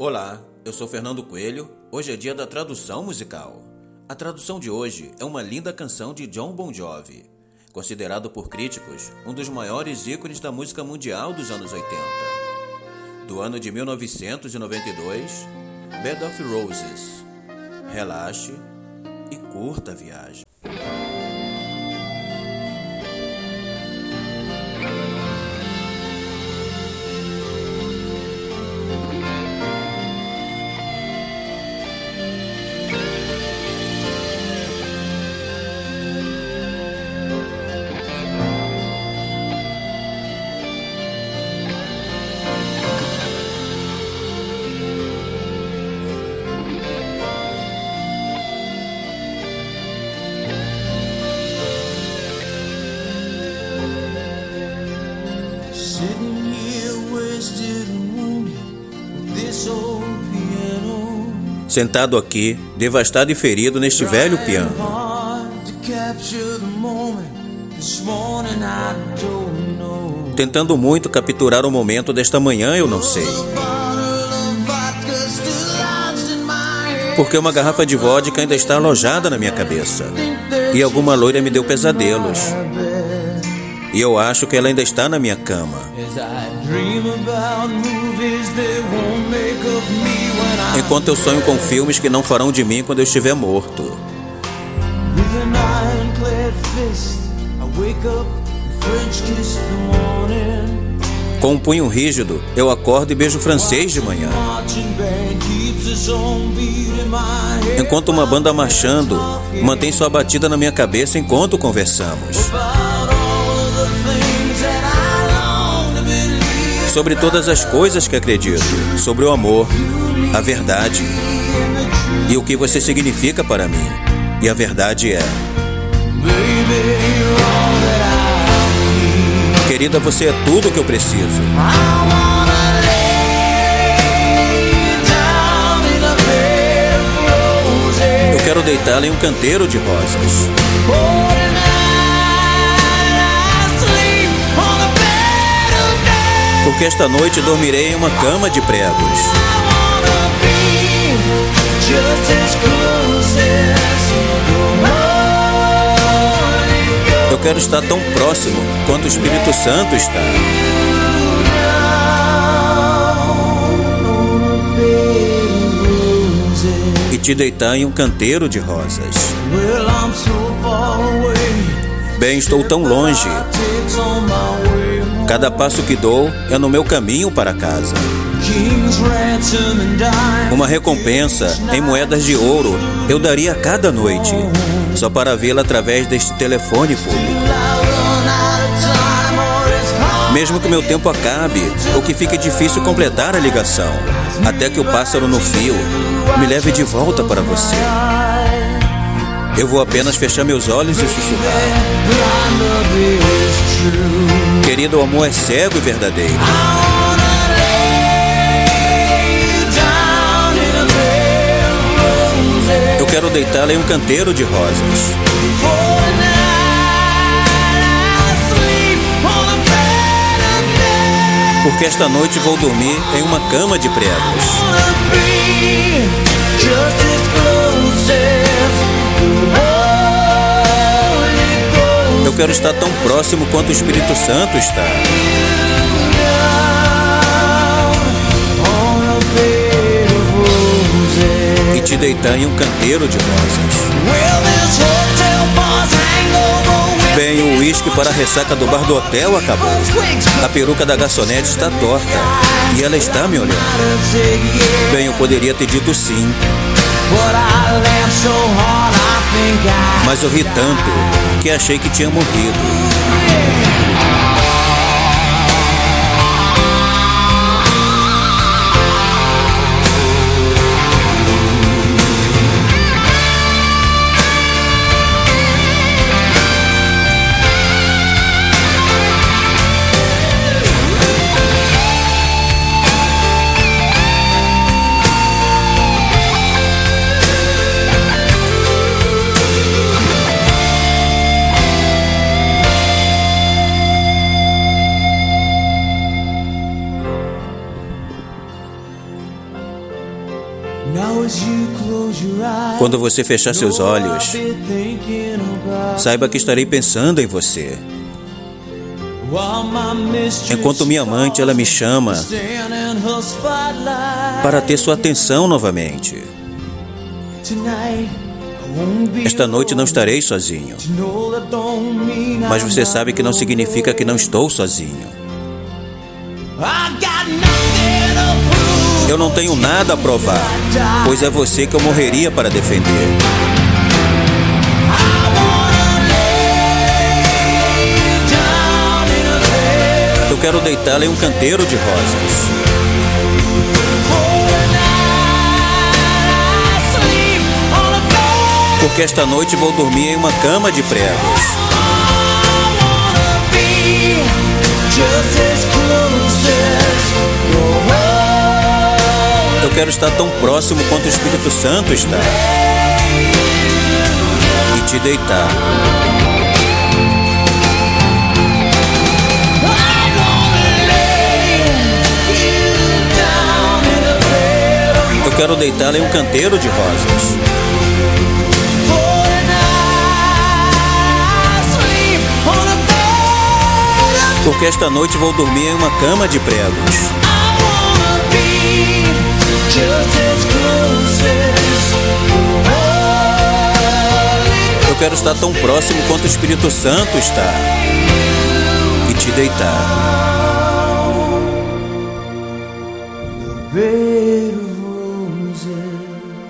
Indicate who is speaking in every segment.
Speaker 1: Olá, eu sou Fernando Coelho. Hoje é dia da tradução musical. A tradução de hoje é uma linda canção de John Bon Jovi, considerado por críticos um dos maiores ícones da música mundial dos anos 80. Do ano de 1992, Bed of Roses. Relaxe e curta a viagem. Sentado aqui, devastado e ferido neste velho piano, tentando muito capturar o momento desta manhã, eu não sei. Porque uma garrafa de vodka ainda está alojada na minha cabeça. E alguma loira me deu pesadelos. E eu acho que ela ainda está na minha cama.
Speaker 2: As I dream about movies that won't
Speaker 1: Enquanto eu sonho com filmes que não farão de mim quando eu estiver morto. Com um punho rígido, eu acordo e beijo francês de manhã. Enquanto uma banda marchando mantém sua batida na minha cabeça enquanto conversamos. Sobre todas as coisas que acredito. Sobre o amor, a verdade e o que você significa para mim. E a verdade é: Querida, você é tudo o que eu preciso. Eu quero deitá-la em um canteiro de rosas. Porque esta noite dormirei em uma cama de pregos. Eu quero estar tão próximo quanto o Espírito Santo está. E te deitar em um canteiro de rosas. Bem, estou tão longe. Cada passo que dou é no meu caminho para casa. Uma recompensa em moedas de ouro eu daria cada noite, só para vê-la através deste telefone público. Mesmo que meu tempo acabe ou que fique difícil completar a ligação, até que o pássaro no fio me leve de volta para você. Eu vou apenas fechar meus olhos e sussurrar. Querido, o amor é cego e verdadeiro. Quero deitá-la em um canteiro de rosas. Porque esta noite vou dormir em uma cama de pregos. Eu quero estar tão próximo quanto o Espírito Santo está. Deitar em um canteiro de rosas. Bem, o uísque para a ressaca do bar do hotel acabou. A peruca da garçonete está torta e ela está me olhando. Bem, eu poderia ter dito sim, mas eu ri tanto que achei que tinha morrido. Quando você fechar seus olhos, saiba que estarei pensando em você. Enquanto minha amante ela me chama para ter sua atenção novamente. Esta noite não estarei sozinho. Mas você sabe que não significa que não estou sozinho. Eu não tenho nada a provar, pois é você que eu morreria para defender. Eu quero deitá-la em um canteiro de rosas. Porque esta noite vou dormir em uma cama de pregos. Eu quero estar tão próximo quanto o Espírito Santo está. E te deitar. Eu quero deitá-la em um canteiro de rosas. Porque esta noite vou dormir em uma cama de pregos. Eu quero estar tão próximo quanto o Espírito Santo está e te deitar.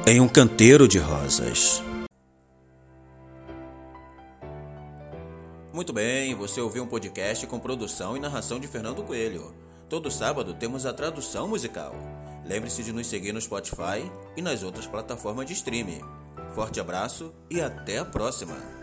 Speaker 1: Em um canteiro de rosas. Muito bem, você ouviu um podcast com produção e narração de Fernando Coelho. Todo sábado temos a tradução musical. Lembre-se de nos seguir no Spotify e nas outras plataformas de streaming. Forte abraço e até a próxima!